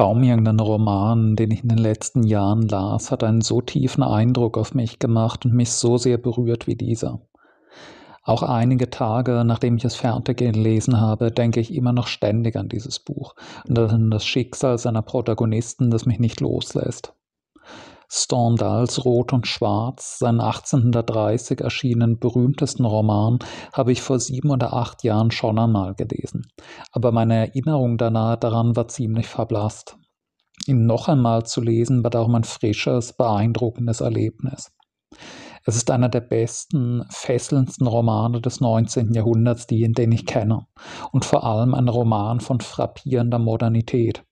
Kaum irgendein Roman, den ich in den letzten Jahren las, hat einen so tiefen Eindruck auf mich gemacht und mich so sehr berührt wie dieser. Auch einige Tage, nachdem ich es fertig gelesen habe, denke ich immer noch ständig an dieses Buch und an das Schicksal seiner Protagonisten, das mich nicht loslässt. Stendhals Rot und Schwarz, seinen 1830 erschienenen berühmtesten Roman, habe ich vor sieben oder acht Jahren schon einmal gelesen. Aber meine Erinnerung daran war ziemlich verblasst. Ihn noch einmal zu lesen, war darum ein frisches, beeindruckendes Erlebnis. Es ist einer der besten, fesselndsten Romane des 19. Jahrhunderts, die, den ich kenne, und vor allem ein Roman von frappierender Modernität.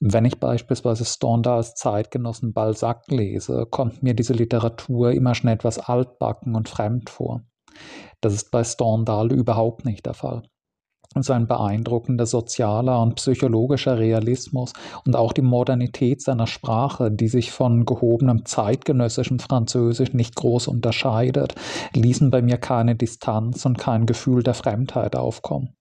Wenn ich beispielsweise Stendhals Zeitgenossen Balzac lese, kommt mir diese Literatur immer schon etwas altbacken und fremd vor. Das ist bei Stendhal überhaupt nicht der Fall. Sein beeindruckender sozialer und psychologischer Realismus und auch die Modernität seiner Sprache, die sich von gehobenem zeitgenössischem Französisch nicht groß unterscheidet, ließen bei mir keine Distanz und kein Gefühl der Fremdheit aufkommen.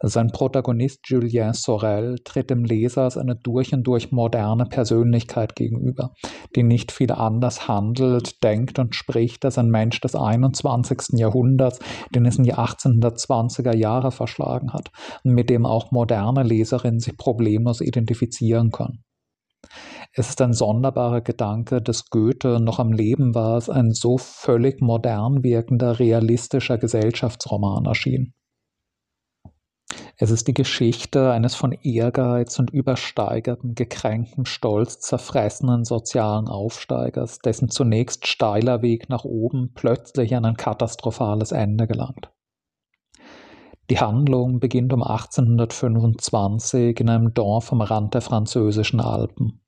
Sein Protagonist Julien Sorel tritt dem Leser als eine durch und durch moderne Persönlichkeit gegenüber, die nicht viel anders handelt, denkt und spricht als ein Mensch des 21. Jahrhunderts, den es in die 1820er Jahre verschlagen hat und mit dem auch moderne Leserinnen sich problemlos identifizieren können. Es ist ein sonderbarer Gedanke, dass Goethe noch am Leben war, als ein so völlig modern wirkender, realistischer Gesellschaftsroman erschien. Es ist die Geschichte eines von Ehrgeiz und übersteigertem, gekränktem Stolz zerfressenen sozialen Aufsteigers, dessen zunächst steiler Weg nach oben plötzlich an ein katastrophales Ende gelangt. Die Handlung beginnt um 1825 in einem Dorf am Rand der französischen Alpen.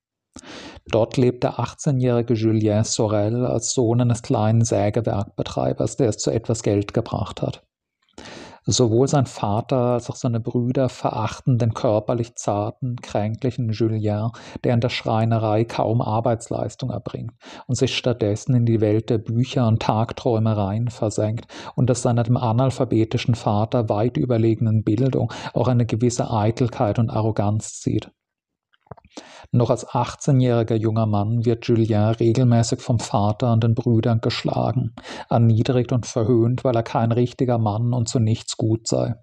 Dort lebt der 18-jährige Julien Sorel als Sohn eines kleinen Sägewerkbetreibers, der es zu etwas Geld gebracht hat. Sowohl sein Vater als auch seine Brüder verachten den körperlich zarten, kränklichen Julien, der in der Schreinerei kaum Arbeitsleistung erbringt und sich stattdessen in die Welt der Bücher und Tagträumereien versenkt und das seiner dem analphabetischen Vater weit überlegenen Bildung auch eine gewisse Eitelkeit und Arroganz zieht. Noch als 18-jähriger junger Mann wird Julien regelmäßig vom Vater und den Brüdern geschlagen, erniedrigt und verhöhnt, weil er kein richtiger Mann und zu nichts gut sei.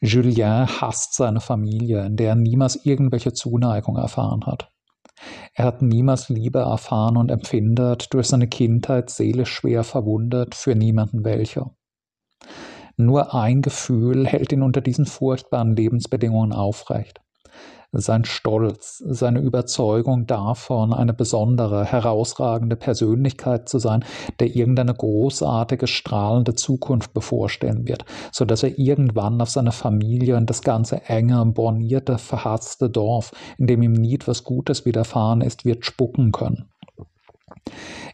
Julien hasst seine Familie, in der er niemals irgendwelche Zuneigung erfahren hat. Er hat niemals Liebe erfahren und empfindet, durch seine Kindheit seelisch schwer verwundet, für niemanden welcher. Nur ein Gefühl hält ihn unter diesen furchtbaren Lebensbedingungen aufrecht sein Stolz, seine Überzeugung davon, eine besondere, herausragende Persönlichkeit zu sein, der irgendeine großartige, strahlende Zukunft bevorstehen wird, so dass er irgendwann auf seine Familie und das ganze enge, bornierte, verhasste Dorf, in dem ihm nie etwas Gutes widerfahren ist, wird spucken können.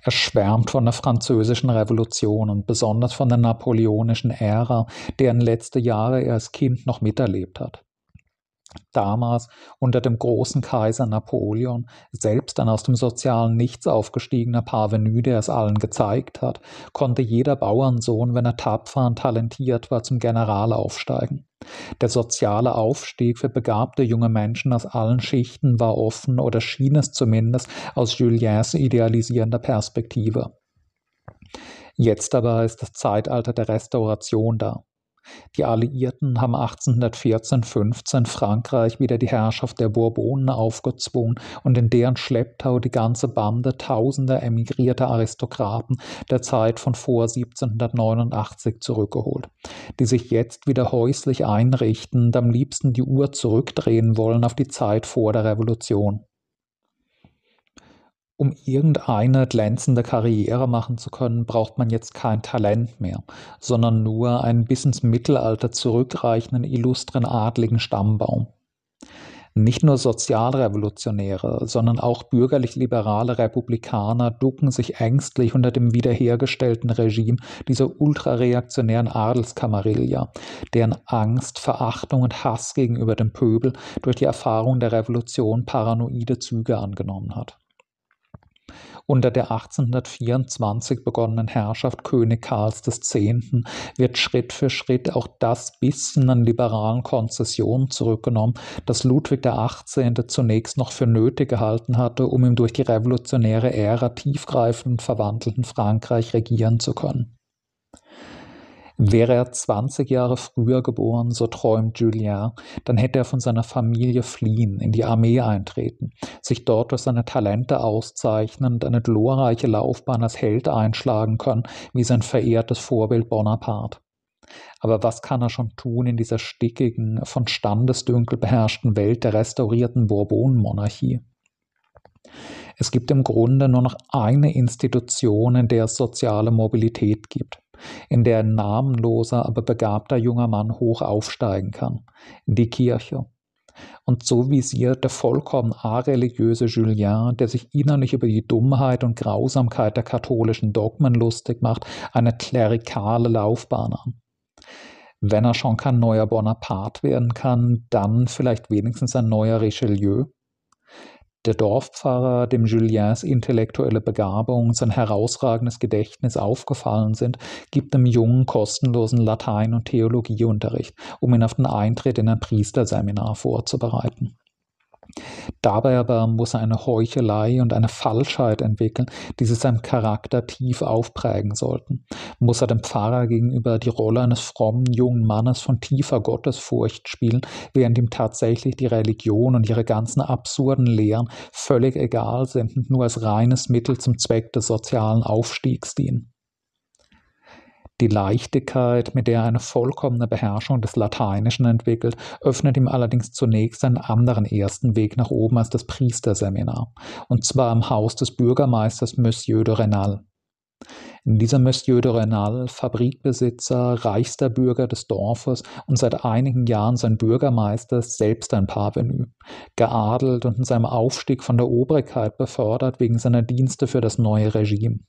Er schwärmt von der französischen Revolution und besonders von der napoleonischen Ära, deren letzte Jahre er als Kind noch miterlebt hat damals unter dem großen Kaiser Napoleon, selbst ein aus dem sozialen Nichts aufgestiegener Parvenu, der es allen gezeigt hat, konnte jeder Bauernsohn, wenn er tapfer und talentiert war, zum General aufsteigen. Der soziale Aufstieg für begabte junge Menschen aus allen Schichten war offen oder schien es zumindest aus Juliens idealisierender Perspektive. Jetzt aber ist das Zeitalter der Restauration da. Die Alliierten haben 1814/15 Frankreich wieder die Herrschaft der Bourbonen aufgezwungen und in deren Schlepptau die ganze Bande tausender emigrierter Aristokraten der Zeit von vor 1789 zurückgeholt, die sich jetzt wieder häuslich einrichten und am liebsten die Uhr zurückdrehen wollen auf die Zeit vor der Revolution um irgendeine glänzende Karriere machen zu können, braucht man jetzt kein Talent mehr, sondern nur einen bis ins Mittelalter zurückreichenden illustren adligen Stammbaum. Nicht nur Sozialrevolutionäre, sondern auch bürgerlich-liberale Republikaner ducken sich ängstlich unter dem wiederhergestellten Regime dieser ultrareaktionären Adelskamarilla, deren Angst, Verachtung und Hass gegenüber dem Pöbel durch die Erfahrung der Revolution paranoide Züge angenommen hat. Unter der 1824 begonnenen Herrschaft König Karls X. wird Schritt für Schritt auch das bisschen an liberalen Konzessionen zurückgenommen, das Ludwig XVIII. zunächst noch für nötig gehalten hatte, um ihm durch die revolutionäre Ära tiefgreifend verwandelten Frankreich regieren zu können. Wäre er 20 Jahre früher geboren, so träumt Julien, dann hätte er von seiner Familie fliehen, in die Armee eintreten, sich dort durch seine Talente auszeichnen und eine glorreiche Laufbahn als Held einschlagen können, wie sein verehrtes Vorbild Bonaparte. Aber was kann er schon tun in dieser stickigen, von Standesdünkel beherrschten Welt der restaurierten Bourbonenmonarchie? Es gibt im Grunde nur noch eine Institution, in der es soziale Mobilität gibt in der ein namenloser, aber begabter junger Mann hoch aufsteigen kann, in die Kirche. Und so visiert der vollkommen areligiöse Julien, der sich innerlich über die Dummheit und Grausamkeit der katholischen Dogmen lustig macht, eine klerikale Laufbahn an. Wenn er schon kein neuer Bonaparte werden kann, dann vielleicht wenigstens ein neuer Richelieu. Der Dorfpfarrer, dem Juliens intellektuelle Begabung, sein herausragendes Gedächtnis aufgefallen sind, gibt dem Jungen kostenlosen Latein- und Theologieunterricht, um ihn auf den Eintritt in ein Priesterseminar vorzubereiten. Dabei aber muss er eine Heuchelei und eine Falschheit entwickeln, die sich seinem Charakter tief aufprägen sollten. Muss er dem Pfarrer gegenüber die Rolle eines frommen jungen Mannes von tiefer Gottesfurcht spielen, während ihm tatsächlich die Religion und ihre ganzen absurden Lehren völlig egal sind und nur als reines Mittel zum Zweck des sozialen Aufstiegs dienen. Die Leichtigkeit, mit der er eine vollkommene Beherrschung des Lateinischen entwickelt, öffnet ihm allerdings zunächst einen anderen ersten Weg nach oben als das Priesterseminar, und zwar im Haus des Bürgermeisters Monsieur de Renal. In dieser Monsieur de Renal, Fabrikbesitzer, reichster Bürger des Dorfes und seit einigen Jahren sein Bürgermeister, selbst ein Parvenu, geadelt und in seinem Aufstieg von der Obrigkeit befördert wegen seiner Dienste für das neue Regime.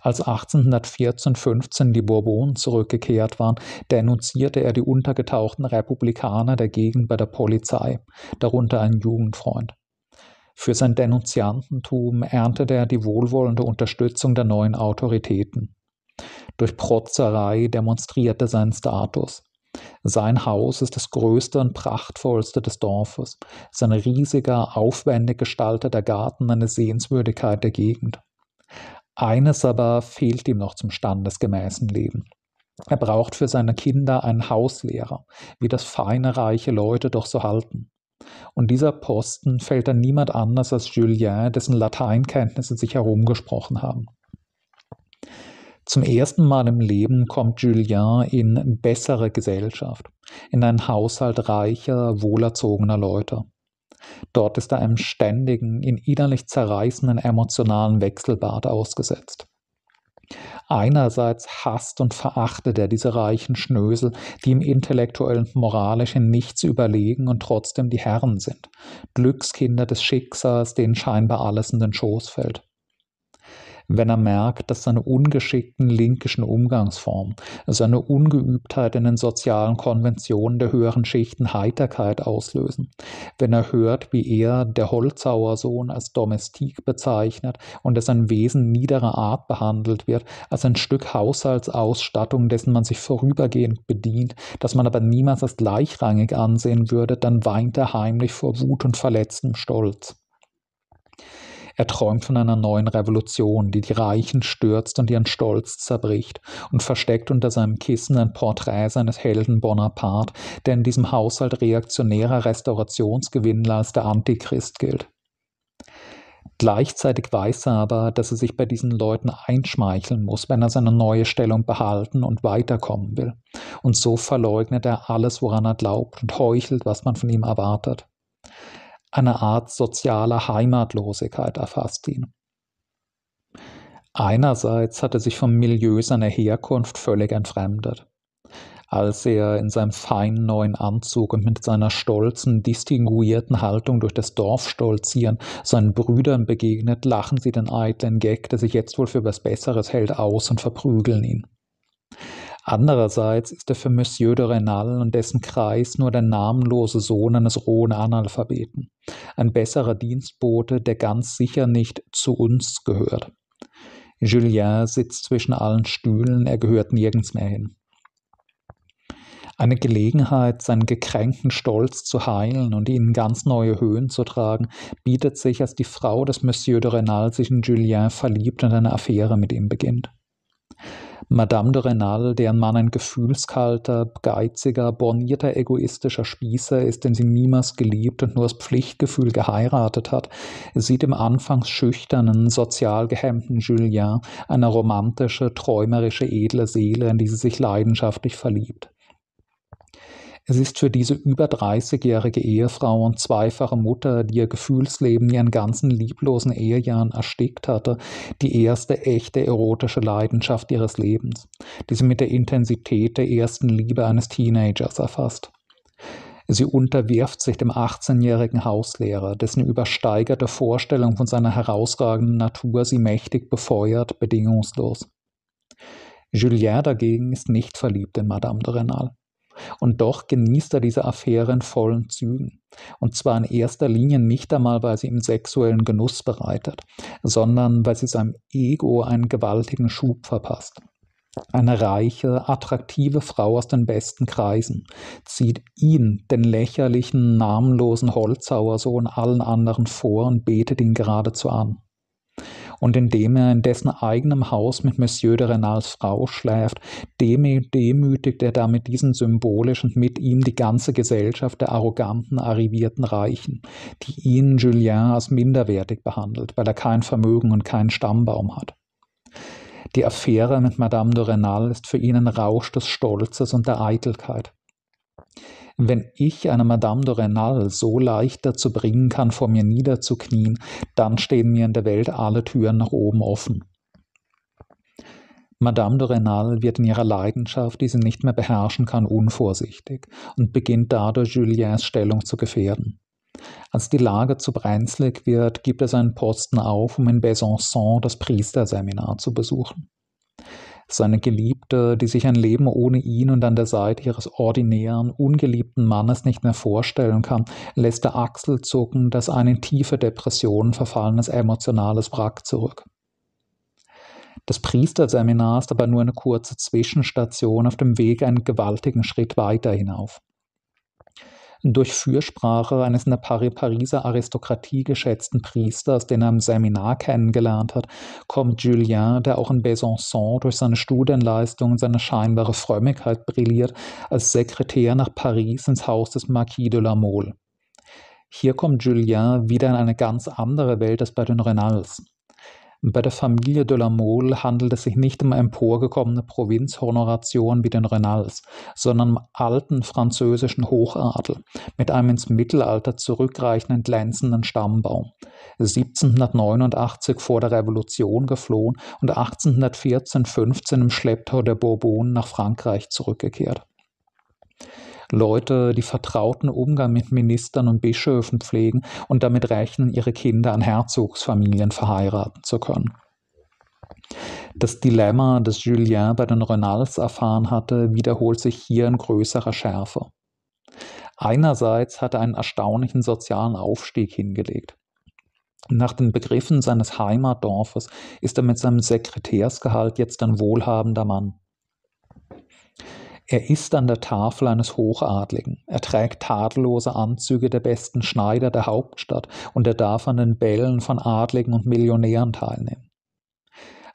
Als 1814/15 die Bourbonen zurückgekehrt waren, denunzierte er die untergetauchten Republikaner der Gegend bei der Polizei, darunter ein Jugendfreund. Für sein Denunziantentum erntete er die wohlwollende Unterstützung der neuen Autoritäten. Durch Protzerei demonstrierte seinen Status. Sein Haus ist das größte und prachtvollste des Dorfes, sein riesiger, aufwendig gestalteter Garten eine Sehenswürdigkeit der Gegend. Eines aber fehlt ihm noch zum standesgemäßen Leben. Er braucht für seine Kinder einen Hauslehrer, wie das feine, reiche Leute doch so halten. Und dieser Posten fällt an niemand anders als Julien, dessen Lateinkenntnisse sich herumgesprochen haben. Zum ersten Mal im Leben kommt Julien in bessere Gesellschaft, in einen Haushalt reicher, wohlerzogener Leute. Dort ist er einem ständigen, ihn innerlich zerreißenden emotionalen Wechselbad ausgesetzt. Einerseits hasst und verachtet er diese reichen Schnösel, die ihm intellektuell und moralisch in nichts überlegen und trotzdem die Herren sind, Glückskinder des Schicksals, denen scheinbar alles in den Schoß fällt wenn er merkt, dass seine ungeschickten linkischen Umgangsformen, seine Ungeübtheit in den sozialen Konventionen der höheren Schichten Heiterkeit auslösen, wenn er hört, wie er, der Holzauer Sohn, als Domestik bezeichnet und dass sein Wesen niederer Art behandelt wird, als ein Stück Haushaltsausstattung, dessen man sich vorübergehend bedient, das man aber niemals als gleichrangig ansehen würde, dann weint er heimlich vor Wut und verletztem Stolz. Er träumt von einer neuen Revolution, die die Reichen stürzt und ihren Stolz zerbricht und versteckt unter seinem Kissen ein Porträt seines Helden Bonaparte, der in diesem Haushalt reaktionärer Restaurationsgewinnler als der Antichrist gilt. Gleichzeitig weiß er aber, dass er sich bei diesen Leuten einschmeicheln muss, wenn er seine neue Stellung behalten und weiterkommen will. Und so verleugnet er alles, woran er glaubt und heuchelt, was man von ihm erwartet. Eine Art sozialer Heimatlosigkeit erfasst ihn. Einerseits hat er sich vom Milieu seiner Herkunft völlig entfremdet. Als er in seinem feinen neuen Anzug und mit seiner stolzen, distinguierten Haltung durch das Dorf stolzieren, seinen Brüdern begegnet, lachen sie den eitlen Gag, der sich jetzt wohl für was Besseres hält, aus und verprügeln ihn. Andererseits ist er für Monsieur de Renal und dessen Kreis nur der namenlose Sohn eines rohen Analphabeten, ein besserer Dienstbote, der ganz sicher nicht zu uns gehört. Julien sitzt zwischen allen Stühlen, er gehört nirgends mehr hin. Eine Gelegenheit, seinen gekränkten Stolz zu heilen und ihn in ganz neue Höhen zu tragen, bietet sich, als die Frau des Monsieur de Renal sich in Julien verliebt und eine Affäre mit ihm beginnt. Madame de Renal, deren Mann ein gefühlskalter, geiziger, bornierter, egoistischer Spießer ist, den sie niemals geliebt und nur aus Pflichtgefühl geheiratet hat, sieht im anfangs schüchternen, sozial gehemmten Julien eine romantische, träumerische, edle Seele, in die sie sich leidenschaftlich verliebt. Es ist für diese über 30-jährige Ehefrau und zweifache Mutter, die ihr Gefühlsleben ihren ganzen lieblosen Ehejahren erstickt hatte, die erste echte erotische Leidenschaft ihres Lebens, die sie mit der Intensität der ersten Liebe eines Teenagers erfasst. Sie unterwirft sich dem 18-jährigen Hauslehrer, dessen übersteigerte Vorstellung von seiner herausragenden Natur sie mächtig befeuert, bedingungslos. Julien dagegen ist nicht verliebt in Madame de Renal. Und doch genießt er diese Affäre in vollen Zügen. Und zwar in erster Linie nicht einmal, weil sie ihm sexuellen Genuss bereitet, sondern weil sie seinem Ego einen gewaltigen Schub verpasst. Eine reiche, attraktive Frau aus den besten Kreisen zieht ihn, den lächerlichen, namenlosen Holzhauersohn, allen anderen vor und betet ihn geradezu an und indem er in dessen eigenem Haus mit Monsieur de Renals Frau schläft, demütigt er damit diesen symbolisch und mit ihm die ganze Gesellschaft der arroganten, arrivierten Reichen, die ihn Julien als minderwertig behandelt, weil er kein Vermögen und keinen Stammbaum hat. Die Affäre mit Madame de Renal ist für ihn ein Rausch des Stolzes und der Eitelkeit. Wenn ich eine Madame de Renal so leicht dazu bringen kann, vor mir niederzuknien, dann stehen mir in der Welt alle Türen nach oben offen. Madame de Renal wird in ihrer Leidenschaft, die sie nicht mehr beherrschen kann, unvorsichtig und beginnt dadurch Juliens Stellung zu gefährden. Als die Lage zu brenzlig wird, gibt er seinen Posten auf, um in Besançon das Priesterseminar zu besuchen. Seine Geliebte, die sich ein Leben ohne ihn und an der Seite ihres ordinären, ungeliebten Mannes nicht mehr vorstellen kann, lässt der Achselzucken das ein in tiefe Depressionen verfallenes emotionales Wrack zurück. Das Priesterseminar ist aber nur eine kurze Zwischenstation auf dem Weg einen gewaltigen Schritt weiter hinauf. Durch Fürsprache eines in der Pariser Aristokratie geschätzten Priesters, den er im Seminar kennengelernt hat, kommt Julien, der auch in Besançon durch seine Studienleistungen und seine scheinbare Frömmigkeit brilliert, als Sekretär nach Paris ins Haus des Marquis de la Mole. Hier kommt Julien wieder in eine ganz andere Welt als bei den Renals. Bei der Familie de la Mole handelt es sich nicht um emporgekommene Provinzhonoration wie den Renals, sondern um alten französischen Hochadel mit einem ins Mittelalter zurückreichenden glänzenden Stammbaum. 1789 vor der Revolution geflohen und 1814-15 im Schlepptau der Bourbonen nach Frankreich zurückgekehrt. Leute, die vertrauten Umgang mit Ministern und Bischöfen pflegen und damit rechnen, ihre Kinder an Herzogsfamilien verheiraten zu können. Das Dilemma, das Julien bei den Renals erfahren hatte, wiederholt sich hier in größerer Schärfe. Einerseits hat er einen erstaunlichen sozialen Aufstieg hingelegt. Nach den Begriffen seines Heimatdorfes ist er mit seinem Sekretärsgehalt jetzt ein wohlhabender Mann. Er ist an der Tafel eines Hochadligen. Er trägt tadellose Anzüge der besten Schneider der Hauptstadt und er darf an den Bällen von Adligen und Millionären teilnehmen.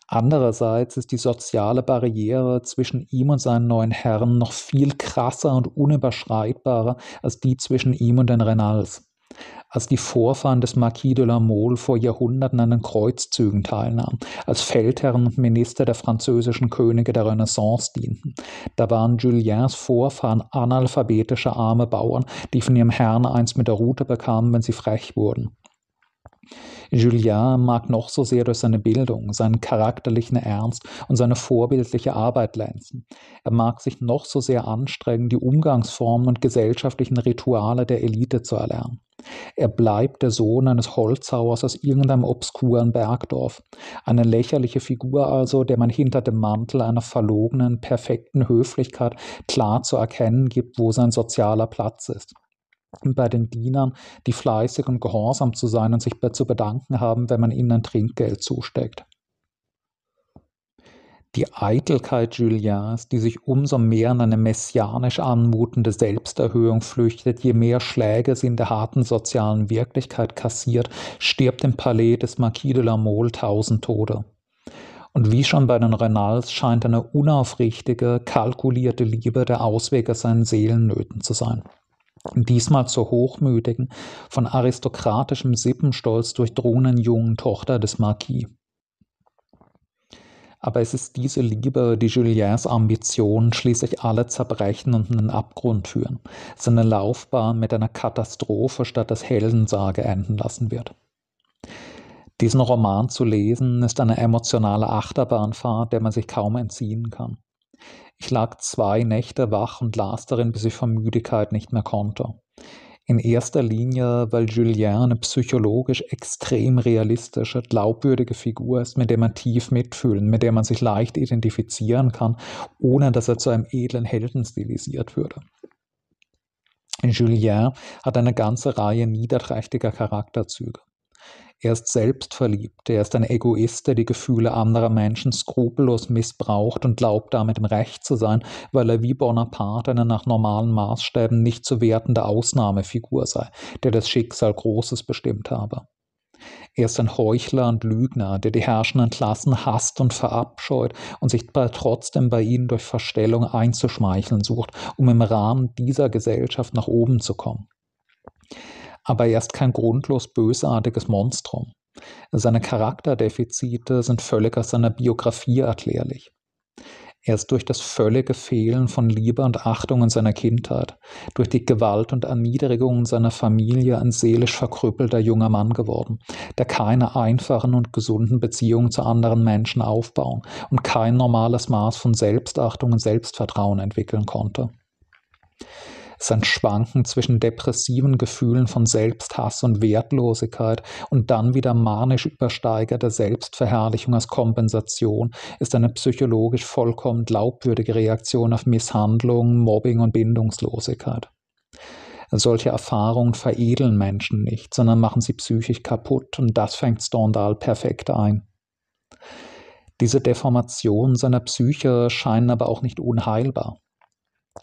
Andererseits ist die soziale Barriere zwischen ihm und seinen neuen Herren noch viel krasser und unüberschreitbarer als die zwischen ihm und den Renals als die Vorfahren des Marquis de la Mole vor Jahrhunderten an den Kreuzzügen teilnahmen, als Feldherren und Minister der französischen Könige der Renaissance dienten. Da waren Juliens Vorfahren analphabetische arme Bauern, die von ihrem Herrn einst mit der Rute bekamen, wenn sie frech wurden. Julien mag noch so sehr durch seine Bildung, seinen charakterlichen Ernst und seine vorbildliche Arbeit glänzen. Er mag sich noch so sehr anstrengen, die Umgangsformen und gesellschaftlichen Rituale der Elite zu erlernen. Er bleibt der Sohn eines Holzhauers aus irgendeinem obskuren Bergdorf. Eine lächerliche Figur also, der man hinter dem Mantel einer verlogenen, perfekten Höflichkeit klar zu erkennen gibt, wo sein sozialer Platz ist. Bei den Dienern, die fleißig und gehorsam zu sein und sich zu bedanken haben, wenn man ihnen ein Trinkgeld zusteckt. Die Eitelkeit Juliens, die sich umso mehr in eine messianisch anmutende Selbsterhöhung flüchtet, je mehr Schläge sie in der harten sozialen Wirklichkeit kassiert, stirbt im Palais des Marquis de la Mole tausend Tode. Und wie schon bei den Renals scheint eine unaufrichtige, kalkulierte Liebe der Ausweg aus seinen Seelennöten zu sein. Diesmal zur hochmütigen, von aristokratischem Sippenstolz durchdrungenen jungen Tochter des Marquis. Aber es ist diese Liebe, die Juliens Ambitionen schließlich alle zerbrechen und in den Abgrund führen, seine Laufbahn mit einer Katastrophe statt des Heldensage enden lassen wird. Diesen Roman zu lesen, ist eine emotionale Achterbahnfahrt, der man sich kaum entziehen kann. Ich lag zwei Nächte wach und las darin, bis ich vor Müdigkeit nicht mehr konnte. In erster Linie, weil Julien eine psychologisch extrem realistische, glaubwürdige Figur ist, mit der man tief mitfühlen, mit der man sich leicht identifizieren kann, ohne dass er zu einem edlen Helden stilisiert würde. Julien hat eine ganze Reihe niederträchtiger Charakterzüge. Er ist selbstverliebt, er ist ein Egoist, der die Gefühle anderer Menschen skrupellos missbraucht und glaubt damit im Recht zu sein, weil er wie Bonaparte eine nach normalen Maßstäben nicht zu wertende Ausnahmefigur sei, der das Schicksal Großes bestimmt habe. Er ist ein Heuchler und Lügner, der die herrschenden Klassen hasst und verabscheut und sich trotzdem bei ihnen durch Verstellung einzuschmeicheln sucht, um im Rahmen dieser Gesellschaft nach oben zu kommen aber er ist kein grundlos bösartiges Monstrum. Seine Charakterdefizite sind völlig aus seiner Biografie erklärlich. Er ist durch das völlige Fehlen von Liebe und Achtung in seiner Kindheit, durch die Gewalt und Erniedrigung in seiner Familie ein seelisch verkrüppelter junger Mann geworden, der keine einfachen und gesunden Beziehungen zu anderen Menschen aufbauen und kein normales Maß von Selbstachtung und Selbstvertrauen entwickeln konnte sein Schwanken zwischen depressiven Gefühlen von Selbsthass und Wertlosigkeit und dann wieder manisch übersteigerte Selbstverherrlichung als Kompensation ist eine psychologisch vollkommen glaubwürdige Reaktion auf Misshandlung, Mobbing und Bindungslosigkeit. Solche Erfahrungen veredeln Menschen nicht, sondern machen sie psychisch kaputt und das fängt Stendhal perfekt ein. Diese Deformationen seiner Psyche scheinen aber auch nicht unheilbar.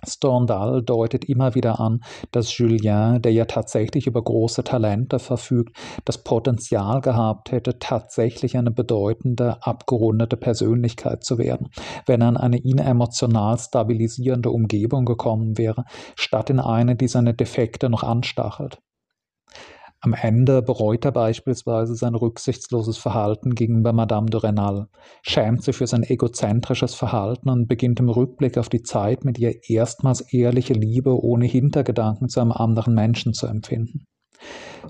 Stendhal deutet immer wieder an, dass Julien, der ja tatsächlich über große Talente verfügt, das Potenzial gehabt hätte, tatsächlich eine bedeutende, abgerundete Persönlichkeit zu werden, wenn er in eine ihn emotional stabilisierende Umgebung gekommen wäre, statt in eine, die seine Defekte noch anstachelt. Am Ende bereut er beispielsweise sein rücksichtsloses Verhalten gegenüber Madame de Renal, schämt sich für sein egozentrisches Verhalten und beginnt im Rückblick auf die Zeit mit ihr erstmals ehrliche Liebe ohne Hintergedanken zu einem anderen Menschen zu empfinden.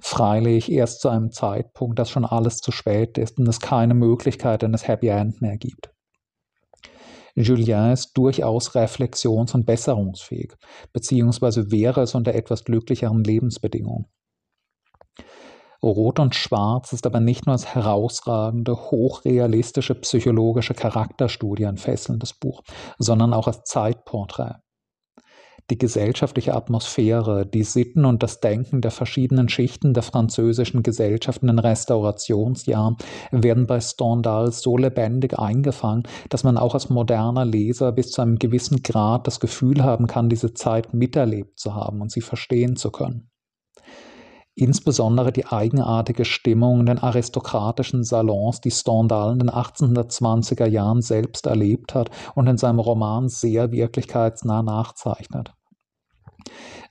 Freilich erst zu einem Zeitpunkt, dass schon alles zu spät ist und es keine Möglichkeit eines Happy End mehr gibt. Julien ist durchaus reflexions- und besserungsfähig, beziehungsweise wäre es unter etwas glücklicheren Lebensbedingungen. Rot und Schwarz ist aber nicht nur als herausragende, hochrealistische psychologische Charakterstudie ein fesselndes Buch, sondern auch als Zeitporträt. Die gesellschaftliche Atmosphäre, die Sitten und das Denken der verschiedenen Schichten der französischen Gesellschaft in den Restaurationsjahren werden bei Stendhal so lebendig eingefangen, dass man auch als moderner Leser bis zu einem gewissen Grad das Gefühl haben kann, diese Zeit miterlebt zu haben und sie verstehen zu können. Insbesondere die eigenartige Stimmung in den aristokratischen Salons, die Stendhal in den 1820er Jahren selbst erlebt hat und in seinem Roman sehr wirklichkeitsnah nachzeichnet.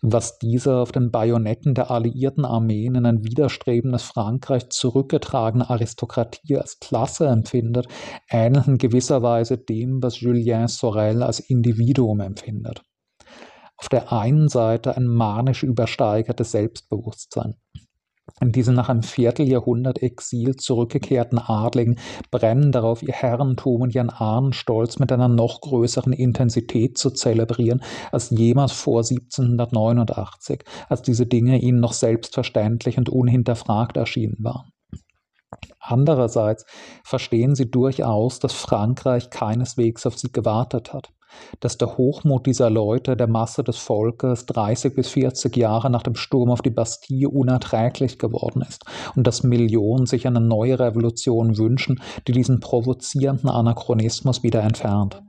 Was diese auf den Bajonetten der alliierten Armeen in ein widerstrebendes Frankreich zurückgetragene Aristokratie als Klasse empfindet, ähnelt in gewisser Weise dem, was Julien Sorel als Individuum empfindet auf der einen Seite ein manisch übersteigertes Selbstbewusstsein, Diese nach einem Vierteljahrhundert Exil zurückgekehrten Adligen brennen darauf, ihr Herrentum und ihren Ahnenstolz mit einer noch größeren Intensität zu zelebrieren als jemals vor 1789, als diese Dinge ihnen noch selbstverständlich und unhinterfragt erschienen waren. Andererseits verstehen sie durchaus, dass Frankreich keineswegs auf sie gewartet hat dass der Hochmut dieser Leute, der Masse des Volkes, 30 bis 40 Jahre nach dem Sturm auf die Bastille unerträglich geworden ist und dass Millionen sich eine neue Revolution wünschen, die diesen provozierenden Anachronismus wieder entfernt.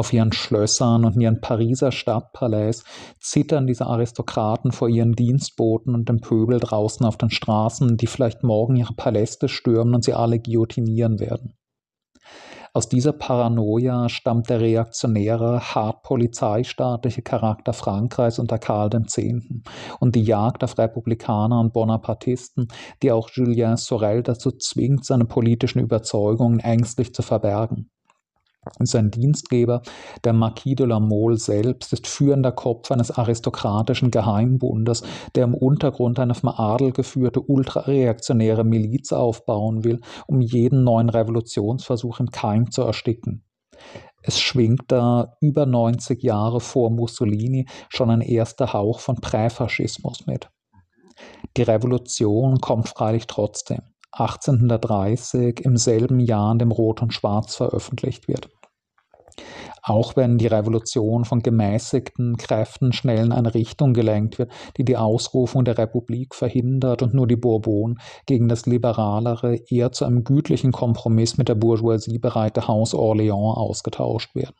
Auf ihren Schlössern und in ihren Pariser Stadtpalais zittern diese Aristokraten vor ihren Dienstboten und dem Pöbel draußen auf den Straßen, die vielleicht morgen ihre Paläste stürmen und sie alle guillotinieren werden. Aus dieser Paranoia stammt der reaktionäre, hart polizeistaatliche Charakter Frankreichs unter Karl X. und die Jagd auf Republikaner und Bonapartisten, die auch Julien Sorel dazu zwingt, seine politischen Überzeugungen ängstlich zu verbergen. Sein Dienstgeber, der Marquis de la Mole selbst, ist führender Kopf eines aristokratischen Geheimbundes, der im Untergrund eine vom Adel geführte ultrareaktionäre Miliz aufbauen will, um jeden neuen Revolutionsversuch im Keim zu ersticken. Es schwingt da über 90 Jahre vor Mussolini schon ein erster Hauch von Präfaschismus mit. Die Revolution kommt freilich trotzdem. 1830 im selben Jahr in dem Rot und Schwarz veröffentlicht wird. Auch wenn die Revolution von gemäßigten Kräften schnell in eine Richtung gelenkt wird, die die Ausrufung der Republik verhindert und nur die Bourbon gegen das liberalere, eher zu einem gütlichen Kompromiss mit der Bourgeoisie bereite Haus Orléans ausgetauscht werden.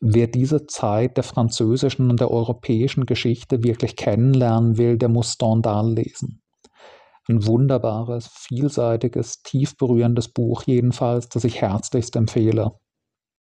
Wer diese Zeit der französischen und der europäischen Geschichte wirklich kennenlernen will, der muss Stendhal lesen. Ein wunderbares, vielseitiges, tief berührendes Buch jedenfalls, das ich herzlichst empfehle.